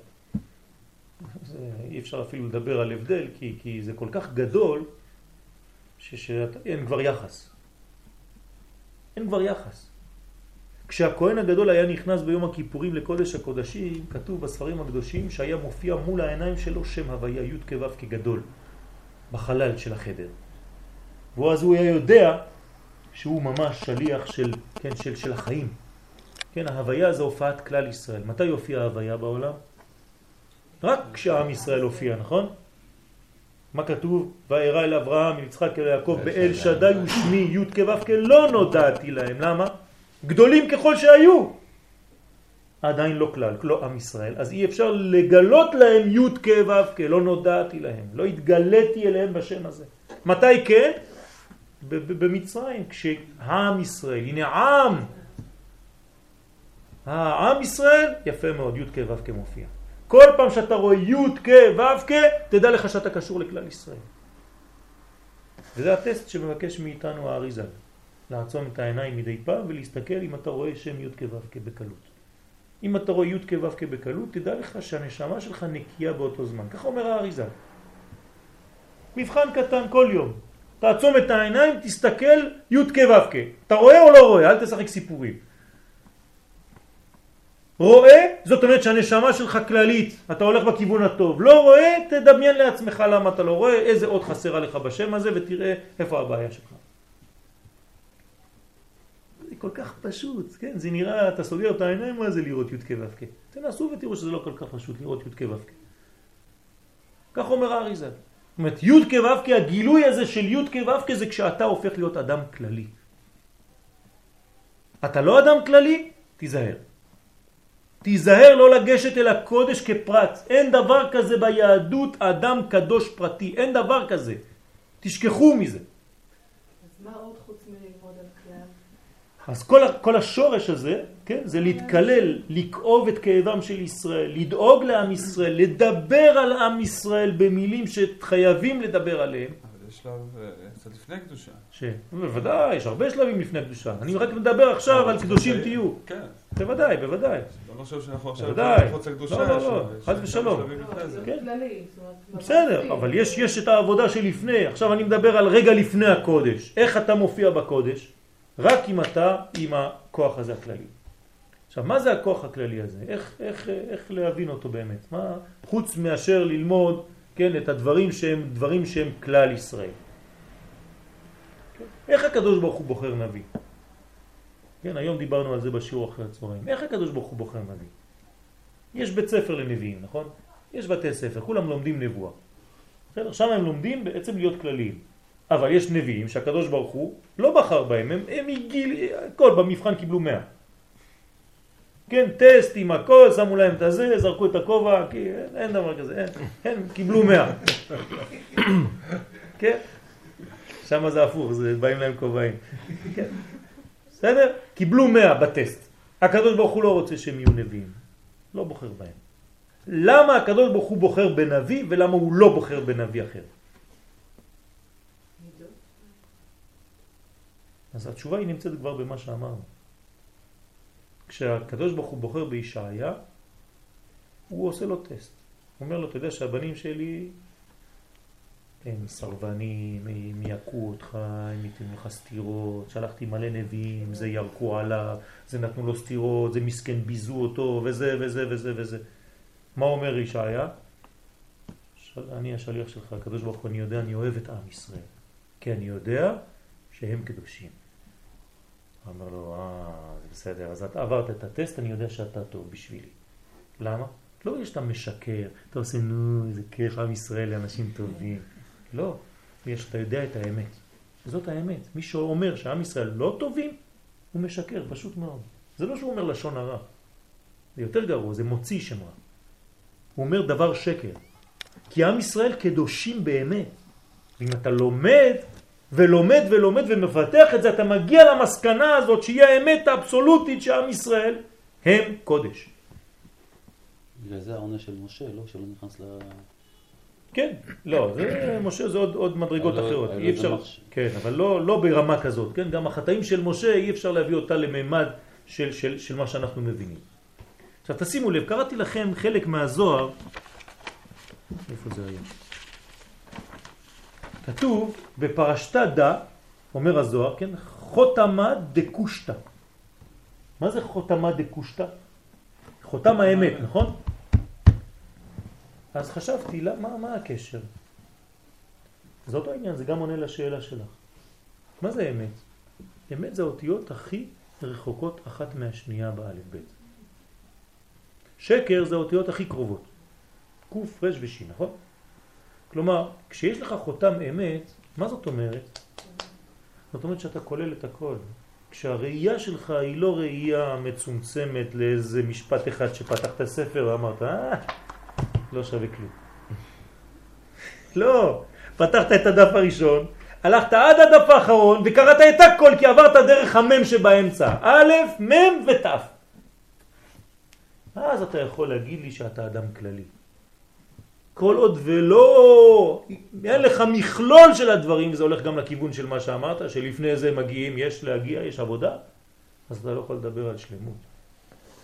אי אפשר אפילו לדבר על הבדל, כי, כי זה כל כך גדול שאין כבר יחס. אין כבר יחס. כשהכהן הגדול היה נכנס ביום הכיפורים לקודש הקודשים, כתוב בספרים הקדושים שהיה מופיע מול העיניים שלו שם הוויה י' כו' כגדול. בחלל של החדר. ואז הוא היה יודע שהוא ממש שליח של, כן, של, של החיים. כן, ההוויה זה הופעת כלל ישראל. מתי יופיע ההוויה בעולם? רק כשעם ישראל הופיע, נכון? מה כתוב? וארא אל אברהם, יצחק, אל יעקב, באל שדי ושמי י' כו' לא נודעתי להם. למה? גדולים ככל שהיו. עדיין לא כלל, לא עם ישראל, אז אי אפשר לגלות להם י' כ' ו' כ', לא נודעתי להם, לא התגליתי אליהם בשם הזה. מתי כן? במצרים, כשעם ישראל, הנה עם, העם ישראל, יפה מאוד, י' כ' ו' כ' מופיע. כל פעם שאתה רואה י' כ' ו' כ', תדע לך שאתה קשור לכלל ישראל. וזה הטסט שמבקש מאיתנו האריזה, לעצום את העיניים מדי פעם ולהסתכל אם אתה רואה שם י' כ' ו' כ' בקלות. אם אתה רואה י' כ' ו' כ' בקלות, תדע לך שהנשמה שלך נקייה באותו זמן. ככה אומר האריזה. מבחן קטן כל יום. תעצום את העיניים, תסתכל י' כ' ו' כ'. אתה רואה או לא רואה? אל תשחק סיפורים. רואה, זאת אומרת שהנשמה שלך כללית, אתה הולך בכיוון הטוב. לא רואה, תדמיין לעצמך למה אתה לא רואה, איזה עוד חסרה לך בשם הזה ותראה איפה הבעיה שלך. כל כך פשוט, כן? זה נראה, אתה סוגר את העיניים, מה זה לראות י' כ' ו' כ'? תנסו ותראו שזה לא כל כך פשוט לראות י' כ' ו' כ'. כך אומר האריזה. אומרת, י' כ' ו' כ', הגילוי הזה של י' כ' ו' כ' זה כשאתה הופך להיות אדם כללי. אתה לא אדם כללי? תיזהר. תיזהר לא לגשת אל הקודש כפרט. אין דבר כזה ביהדות אדם קדוש פרטי. אין דבר כזה. תשכחו מזה. אז מה עוד חוץ מ... אז כל, כל השורש הזה, כן, זה להתקלל, לכאוב את כאבם של ישראל, לדאוג לעם ישראל, לדבר על עם ישראל במילים שחייבים לדבר עליהם. אבל יש שלב אה, קצת לפני קדושה. ש... בוודאי, יש הרבה שלבים לפני קדושה. אני רק מדבר עכשיו על קדושים תהיו. כן. בוודאי, בוודאי. לא חושב שאנחנו עכשיו בוודאי. מחוץ לקדושה. לא, לא, לא, חס ושלום. כן. בסדר. אבל יש, יש את העבודה שלפני. עכשיו אני מדבר על רגע לפני הקודש. איך אתה מופיע בקודש? רק אם אתה עם הכוח הזה הכללי. עכשיו, מה זה הכוח הכללי הזה? איך, איך, איך להבין אותו באמת? מה, חוץ מאשר ללמוד, כן, את הדברים שהם דברים שהם כלל ישראל. איך הקדוש ברוך הוא בוחר נביא? כן, היום דיברנו על זה בשיעור אחרי הצהריים. איך הקדוש ברוך הוא בוחר נביא? יש בית ספר לנביאים, נכון? יש בתי ספר, כולם לומדים נבואה. בסדר? שם הם לומדים בעצם להיות כלליים. אבל יש נביאים שהקדוש ברוך הוא לא בחר בהם, הם, הם הגיל, הכל במבחן קיבלו 100. כן, טסט עם הכל, שמו להם את הזה, זרקו את הכובע, כי אין, אין דבר כזה, אין, הם קיבלו 100. כן? שם זה הפוך, זה באים להם כובעים. כן. בסדר? קיבלו 100 בטסט. הקדוש ברוך הוא לא רוצה שהם יהיו נביאים. לא בוחר בהם. למה הקדוש ברוך הוא בוחר בנביא ולמה הוא לא בוחר בנביא אחר? אז התשובה היא נמצאת כבר במה שאמרנו. כשהקדוש ברוך הוא בוחר בישעיה, הוא עושה לו טסט. הוא אומר לו, אתה יודע שהבנים שלי הם סרבנים, הם יכו אותך, הם ייתנו לך סתירות, שלחתי מלא נביאים, זה ירקו עליו, זה נתנו לו סתירות, זה מסכן ביזו אותו, וזה וזה וזה וזה. מה אומר ישעיה? אני השליח שלך, הקדוש ברוך הוא, אני יודע, אני אוהב את עם ישראל. כי אני יודע שהם קדושים. אומר לו, אה, זה בסדר, אז אתה עברת את הטסט, אני יודע שאתה טוב בשבילי. למה? לא יש שאתה משקר, אתה עושה נו, איזה כיף, עם ישראל לאנשים טובים. לא, יש, אתה יודע את האמת. זאת האמת. מי שאומר שעם ישראל לא טובים, הוא משקר, פשוט מאוד. זה לא שהוא אומר לשון הרע. זה יותר גרוע, זה מוציא שם רע. הוא אומר דבר שקר. כי עם ישראל קדושים באמת. ואם אתה לומד ולומד ולומד ומפתח את זה, אתה מגיע למסקנה הזאת שהיא האמת האבסולוטית שעם ישראל הם קודש. בגלל זה העונש של משה, לא? שלא נכנס ל... כן, לא, זה, משה זה עוד, עוד מדרגות היה לו- אחרות, היה לו אי אפשר, איזה מחש- כן, אבל לא, לא ברמה כזאת, כן, גם החטאים של משה אי אפשר להביא אותה לממד של, של, של מה שאנחנו מבינים. עכשיו תשימו לב, קראתי לכם חלק מהזוהר, איפה זה היה? כתוב בפרשתה דה, אומר הזוהר, כן, חותמה דקושטה. מה זה חותמה דקושטה? חותם האמת, נכון? אז חשבתי, מה, מה הקשר? זה אותו העניין, זה גם עונה לשאלה שלך. מה זה אמת? אמת זה האותיות הכי רחוקות אחת מהשנייה באלף בית. שקר זה האותיות הכי קרובות. קוף, רש ושי, נכון? כלומר, כשיש לך חותם אמת, מה זאת אומרת? זאת אומרת שאתה כולל את הכל. כשהראייה שלך היא לא ראייה מצומצמת לאיזה משפט אחד שפתחת ספר ואמרת, אה, לא שווה כלום. לא, פתחת את הדף הראשון, הלכת עד הדף האחרון וקראת את הכל כי עברת דרך המם שבאמצע. א', מ' ות'. אז אתה יכול להגיד לי שאתה אדם כללי. כל עוד ולא, אין לך מכלול של הדברים, זה הולך גם לכיוון של מה שאמרת, שלפני זה מגיעים, יש להגיע, יש עבודה, אז אתה לא יכול לדבר על שלמות.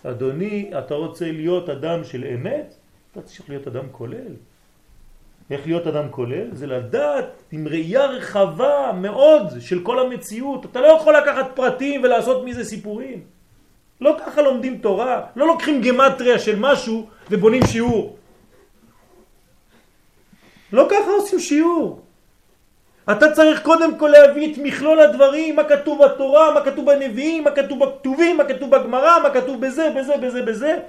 אדוני, אתה רוצה להיות אדם של אמת? אתה צריך להיות אדם כולל. איך להיות אדם כולל? זה לדעת עם ראייה רחבה מאוד של כל המציאות. אתה לא יכול לקחת פרטים ולעשות מזה סיפורים. לא ככה לומדים תורה, לא לוקחים גמטריה של משהו ובונים שיעור. לא ככה עושים שיעור. אתה צריך קודם כל להביא את מכלול הדברים, מה כתוב בתורה, מה כתוב בנביאים, מה כתוב בכתובים, מה כתוב בגמרא, מה כתוב בזה, בזה, בזה, בזה,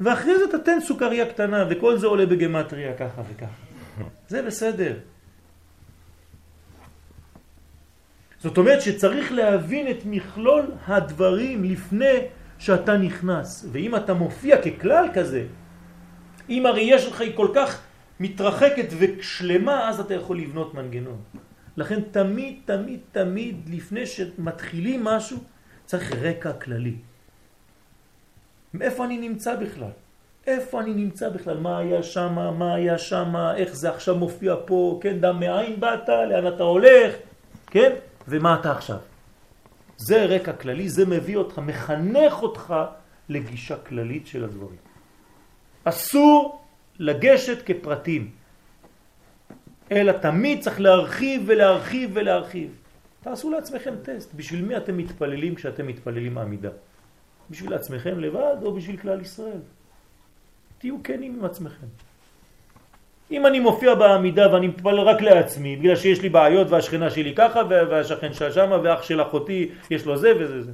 ואחרי זה תתן סוכריה קטנה, וכל זה עולה בגמטריה ככה וככה. זה בסדר. זאת אומרת שצריך להבין את מכלול הדברים לפני שאתה נכנס. ואם אתה מופיע ככלל כזה, אם הראייה שלך היא כל כך מתרחקת ושלמה, אז אתה יכול לבנות מנגנון. לכן תמיד, תמיד, תמיד, לפני שמתחילים משהו, צריך רקע כללי. מאיפה אני נמצא בכלל? איפה אני נמצא בכלל? מה היה שם? מה היה שם? איך זה עכשיו מופיע פה? כן, דם מאין באת? לאן אתה הולך? כן? ומה אתה עכשיו? זה רקע כללי, זה מביא אותך, מחנך אותך לגישה כללית של הדברים. אסור לגשת כפרטים, אלא תמיד צריך להרחיב ולהרחיב ולהרחיב. תעשו לעצמכם טסט, בשביל מי אתם מתפללים כשאתם מתפללים עמידה? בשביל עצמכם לבד או בשביל כלל ישראל? תהיו כנים עם עצמכם. אם אני מופיע בעמידה ואני מתפלל רק לעצמי, בגלל שיש לי בעיות והשכנה שלי ככה והשכן שלה שמה ואח של אחותי יש לו זה וזה זה.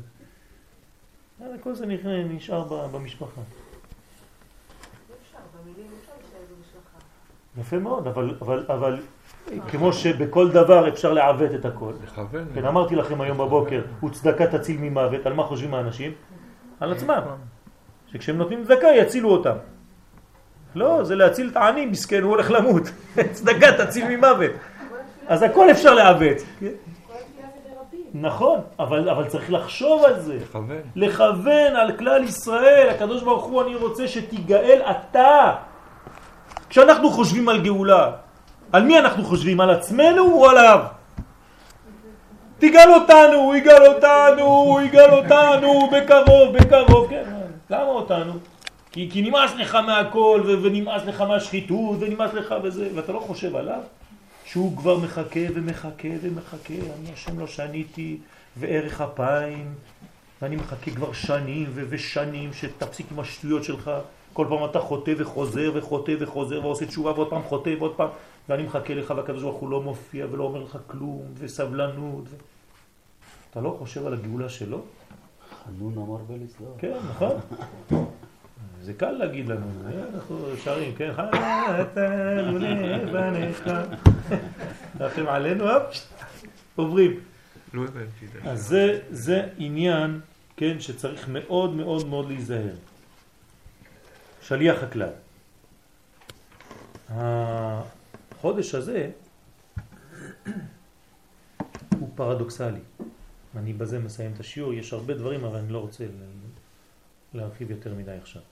כל זה נשאר במשפחה. יפה מאוד, אבל, אבל, אבל כמו שבכל דבר אפשר לעוות את הכל. כן, אמרתי לכם היום בבוקר, הוא צדקה תציל ממוות, על מה חושבים האנשים? על עצמם. שכשהם נותנים צדקה יצילו אותם. לא, זה להציל את העני, מסכן, הוא הולך למות. צדקה תציל ממוות. אז הכל אפשר לעוות. נכון, אבל, אבל צריך לחשוב על זה. לכוון. לכוון על כלל ישראל. הקדוש ברוך הוא, אני רוצה שתיגאל אתה. כשאנחנו חושבים על גאולה, על מי אנחנו חושבים? על עצמנו או עליו? תיגל אותנו, הוא יגאל אותנו, הוא יגאל אותנו, בקרוב, בקרוב, כן, למה אותנו? כי, כי נמאס לך מהכל, ו- ונמאס לך מהשחיתות, ונמאס לך וזה, ואתה לא חושב עליו, שהוא כבר מחכה ומחכה ומחכה, אני השם לא שניתי, וערך אפיים, ואני מחכה כבר שנים ו- ושנים שתפסיק עם השטויות שלך, כל פעם אתה חוטא וחוזר וחוטא וחוזר ועושה תשובה ועוד פעם חוטא ועוד פעם, ואני מחכה לך והקדוש ברוך הוא לא מופיע ולא אומר לך כלום, וסבלנות. ו... אתה לא חושב על הגאולה שלו? חנון אמר בלסלוח. כן, נכון. זה קל להגיד לנו, אנחנו שרים, כן, חנתנו לבניך, רחם עלינו, הופ, עוברים. לא. אז זה, זה עניין, כן, שצריך מאוד מאוד מאוד להיזהר. שליח הכלל. החודש הזה הוא פרדוקסלי. אני בזה מסיים את השיעור, יש הרבה דברים אבל אני לא רוצה להרחיב יותר מדי עכשיו.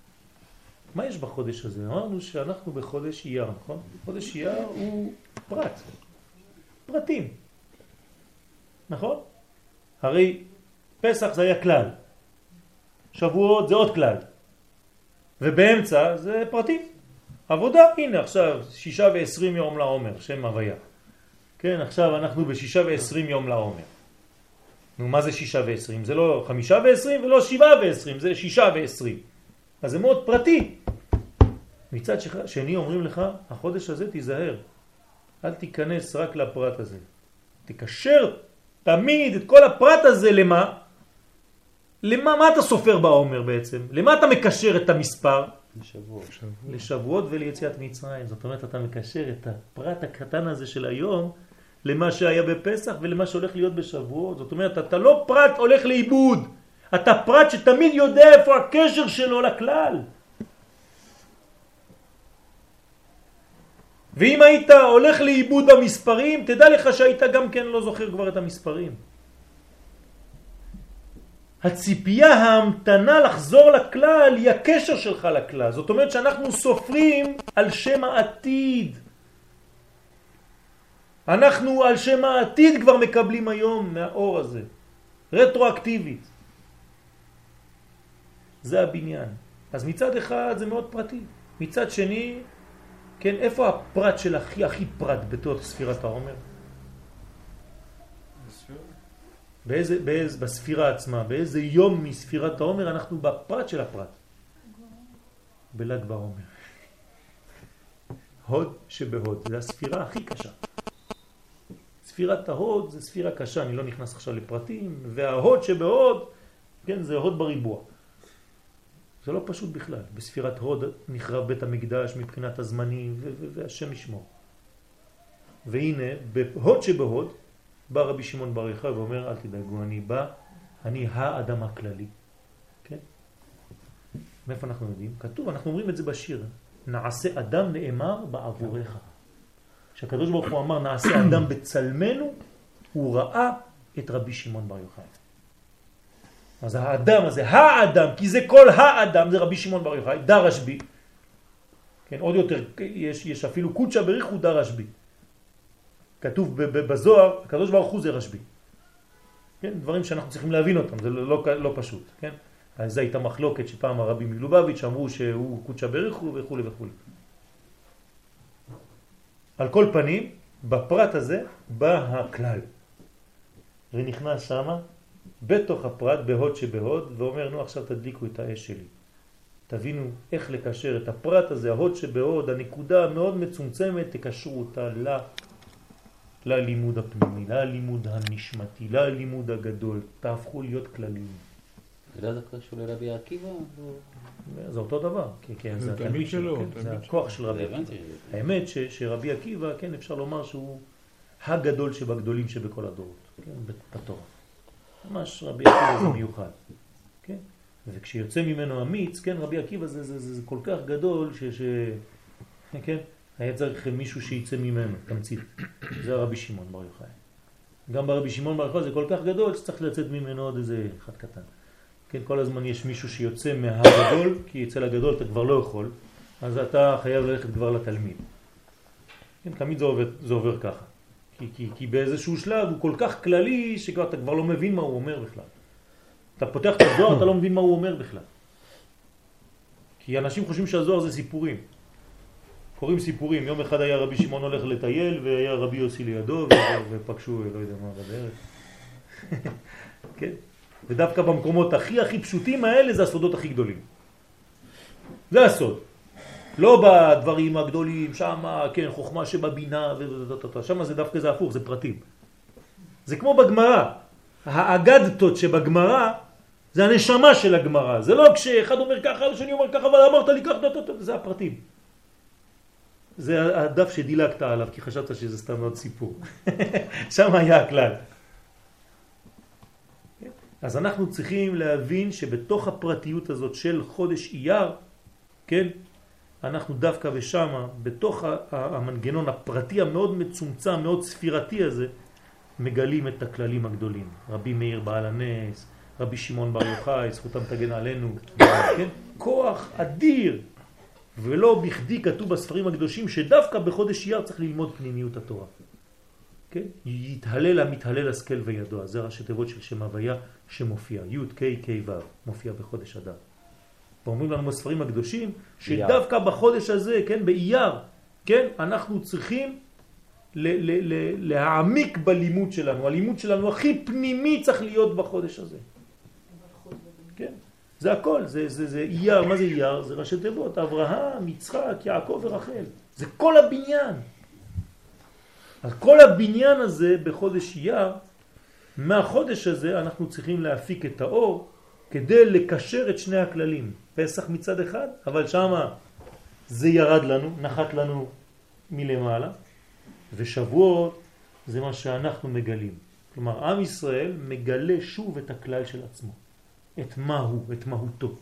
מה יש בחודש הזה? אמרנו שאנחנו בחודש אייר, נכון? חודש אייר הוא פרט, פרטים, נכון? הרי פסח זה היה כלל, שבועות זה עוד כלל, ובאמצע זה פרטים. עבודה, הנה עכשיו שישה ועשרים יום לעומר, שם הוויה. כן, עכשיו אנחנו בשישה ועשרים יום לעומר. נו, מה זה שישה ועשרים? זה לא חמישה ועשרים ולא שבעה ועשרים, זה שישה ועשרים. אז זה מאוד פרטי. מצד שני אומרים לך, החודש הזה תיזהר, אל תיכנס רק לפרט הזה. תקשר תמיד את כל הפרט הזה למה? למה מה אתה סופר בעומר בעצם? למה אתה מקשר את המספר? לשבוע. לשבועות וליציאת מצרים. זאת אומרת, אתה מקשר את הפרט הקטן הזה של היום למה שהיה בפסח ולמה שהולך להיות בשבועות. זאת אומרת, אתה לא פרט הולך לאיבוד, אתה פרט שתמיד יודע איפה הקשר שלו לכלל. ואם היית הולך לאיבוד במספרים, תדע לך שהיית גם כן לא זוכר כבר את המספרים. הציפייה, ההמתנה לחזור לכלל היא הקשר שלך לכלל. זאת אומרת שאנחנו סופרים על שם העתיד. אנחנו על שם העתיד כבר מקבלים היום מהאור הזה, רטרואקטיבית. זה הבניין. אז מצד אחד זה מאוד פרטי, מצד שני, כן, איפה הפרט של הכי הכי פרט בתוך ספירת העומר? באיזה, באיזה, בספירה עצמה, באיזה יום מספירת העומר אנחנו בפרט של הפרט. בל"ג בעומר. הוד שבהוד, זה הספירה הכי קשה. ספירת ההוד זה ספירה קשה, אני לא נכנס עכשיו לפרטים, וההוד שבהוד, כן, זה הוד בריבוע. זה לא פשוט בכלל. בספירת הוד נחרב בית המקדש מבחינת הזמנים, והשם ישמור. והנה, בהוד שבהוד, בא רבי שמעון בר יוחאי ואומר, אל תדאגו, אני בא, אני האדם הכללי. כן? מאיפה אנחנו יודעים? כתוב, אנחנו אומרים את זה בשיר, נעשה אדם נאמר בעבורך. כשהקדוש ברוך הוא אמר נעשה אדם בצלמנו, הוא ראה את רבי שמעון בר יוחאי. אז האדם הזה, האדם, כי זה כל האדם, זה רבי שמעון בר יוחאי, דה רשב"י. כן, עוד יותר, יש, יש אפילו קודשא בריחו דה רשב"י. כתוב בזוהר, הקדוש ברוך הוא זה רשב"י. כן, דברים שאנחנו צריכים להבין אותם, זה לא, לא, לא פשוט, כן? אז זו הייתה מחלוקת שפעם הרבי מלובביץ' אמרו שהוא קודשא בריחו וכו' וכו'. על כל פנים, בפרט הזה בא הכלל. ונכנס שמה בתוך הפרט, בהוד שבהוד, ואומר, נו עכשיו תדליקו את האש שלי. תבינו איך לקשר את הפרט הזה, ההוד שבהוד, הנקודה המאוד מצומצמת, תקשרו אותה. ללימוד הפנימי, ללימוד הנשמתי, ללימוד הגדול, תהפכו להיות כללים. זה לא קשור לרבי עקיבא? זה אותו דבר, כן, כן, זה זה תלמיד התלמיד שלו, כן, זה הכוח של רבי עקיבא. האמת ש, שרבי עקיבא, כן, אפשר לומר שהוא הגדול שבגדולים שבכל הדורות, כן, בתורה. ממש רבי עקיבא זה מיוחד, כן? וכשיוצא ממנו אמיץ, כן, רבי עקיבא זה, זה, זה, זה כל כך גדול. ש כן, היה צריך מישהו שיצא ממנו, תמצית. זה הרבי שמעון בר יוחאי. גם ברבי שמעון בר יוחאי זה כל כך גדול שצריך לצאת ממנו עוד איזה אחד קטן. כן, כל הזמן יש מישהו שיוצא מהגדול, כי אצל הגדול אתה כבר לא יכול, אז אתה חייב ללכת כבר לתלמיד. כן, תמיד זה עובר, זה עובר ככה. כי, כי, כי באיזשהו שלב הוא כל כך כללי שכבר אתה כבר לא מבין מה הוא אומר בכלל. אתה פותח את הזוהר, אתה לא מבין מה הוא אומר בכלל. כי אנשים חושבים שהזוהר זה סיפורים. קוראים סיפורים, יום אחד היה רבי שמעון הולך לטייל והיה רבי יוסי לידו ופגשו, לא יודע מה, בדרך. כן? ודווקא במקומות הכי הכי פשוטים האלה זה הסודות הכי גדולים. זה הסוד. לא בדברים הגדולים, שמה, כן, חוכמה שבבינה, שם זה דווקא זה הפוך, זה פרטים. זה כמו בגמרא. האגדתות שבגמרא זה הנשמה של הגמרא. זה לא כשאחד אומר ככה ושני אומר ככה, אבל אמרת לי ככה, זה הפרטים. זה הדף שדילגת עליו, כי חשבת שזה סתם עוד סיפור. שם היה הכלל. אז אנחנו צריכים להבין שבתוך הפרטיות הזאת של חודש אייר, כן, אנחנו דווקא ושמה, בתוך המנגנון הפרטי המאוד מצומצם, מאוד ספירתי הזה, מגלים את הכללים הגדולים. רבי מאיר בעל הנס, רבי שמעון בר יוחאי, זכותם תגן עלינו, כן? כוח אדיר. ולא בכדי כתוב בספרים הקדושים שדווקא בחודש אייר צריך ללמוד פנימיות התורה. כן? יתהלל המתהלל השכל וידוע, זה ראשי תיבות של שם הוויה שמופיע, י' ק' ק' ו', מופיע בחודש אדר. ואומרים לנו בספרים הקדושים שדווקא בחודש הזה, כן, באייר, כן, אנחנו צריכים להעמיק בלימוד שלנו. הלימוד שלנו הכי פנימי צריך להיות בחודש הזה. זה הכל, זה, זה, זה אייר, מה זה אייר? זה ראשי תיבות, אברהם, יצחק, יעקב ורחל. זה כל הבניין. אז כל הבניין הזה בחודש אייר, מהחודש הזה אנחנו צריכים להפיק את האור כדי לקשר את שני הכללים. פסח מצד אחד, אבל שמה זה ירד לנו, נחת לנו מלמעלה, ושבועות זה מה שאנחנו מגלים. כלומר, עם ישראל מגלה שוב את הכלל של עצמו, את מהו, את מהותו.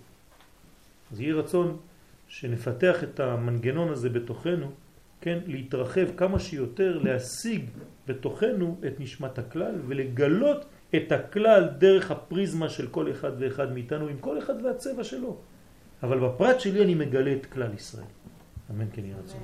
אז יהיה רצון שנפתח את המנגנון הזה בתוכנו, כן, להתרחב כמה שיותר, להשיג בתוכנו את נשמת הכלל ולגלות את הכלל דרך הפריזמה של כל אחד ואחד מאיתנו, עם כל אחד והצבע שלו. אבל בפרט שלי אני מגלה את כלל ישראל. אמן כן יהיה רצון.